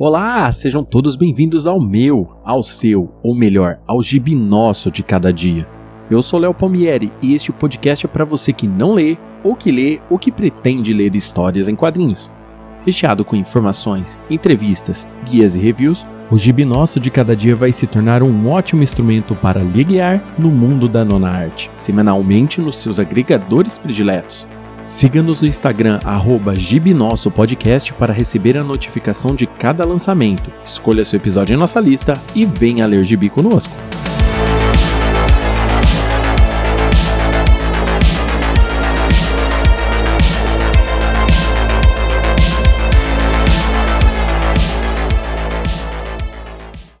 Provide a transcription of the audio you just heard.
Olá, sejam todos bem-vindos ao meu, ao seu, ou melhor, ao gibi nosso de cada dia. Eu sou Léo Palmieri e este podcast é para você que não lê, ou que lê, ou que pretende ler histórias em quadrinhos. Recheado com informações, entrevistas, guias e reviews, o gibi nosso de cada dia vai se tornar um ótimo instrumento para lhe guiar no mundo da nona arte, semanalmente nos seus agregadores prediletos. Siga-nos no Instagram, arroba Podcast para receber a notificação de cada lançamento. Escolha seu episódio em nossa lista e venha ler Gibi conosco.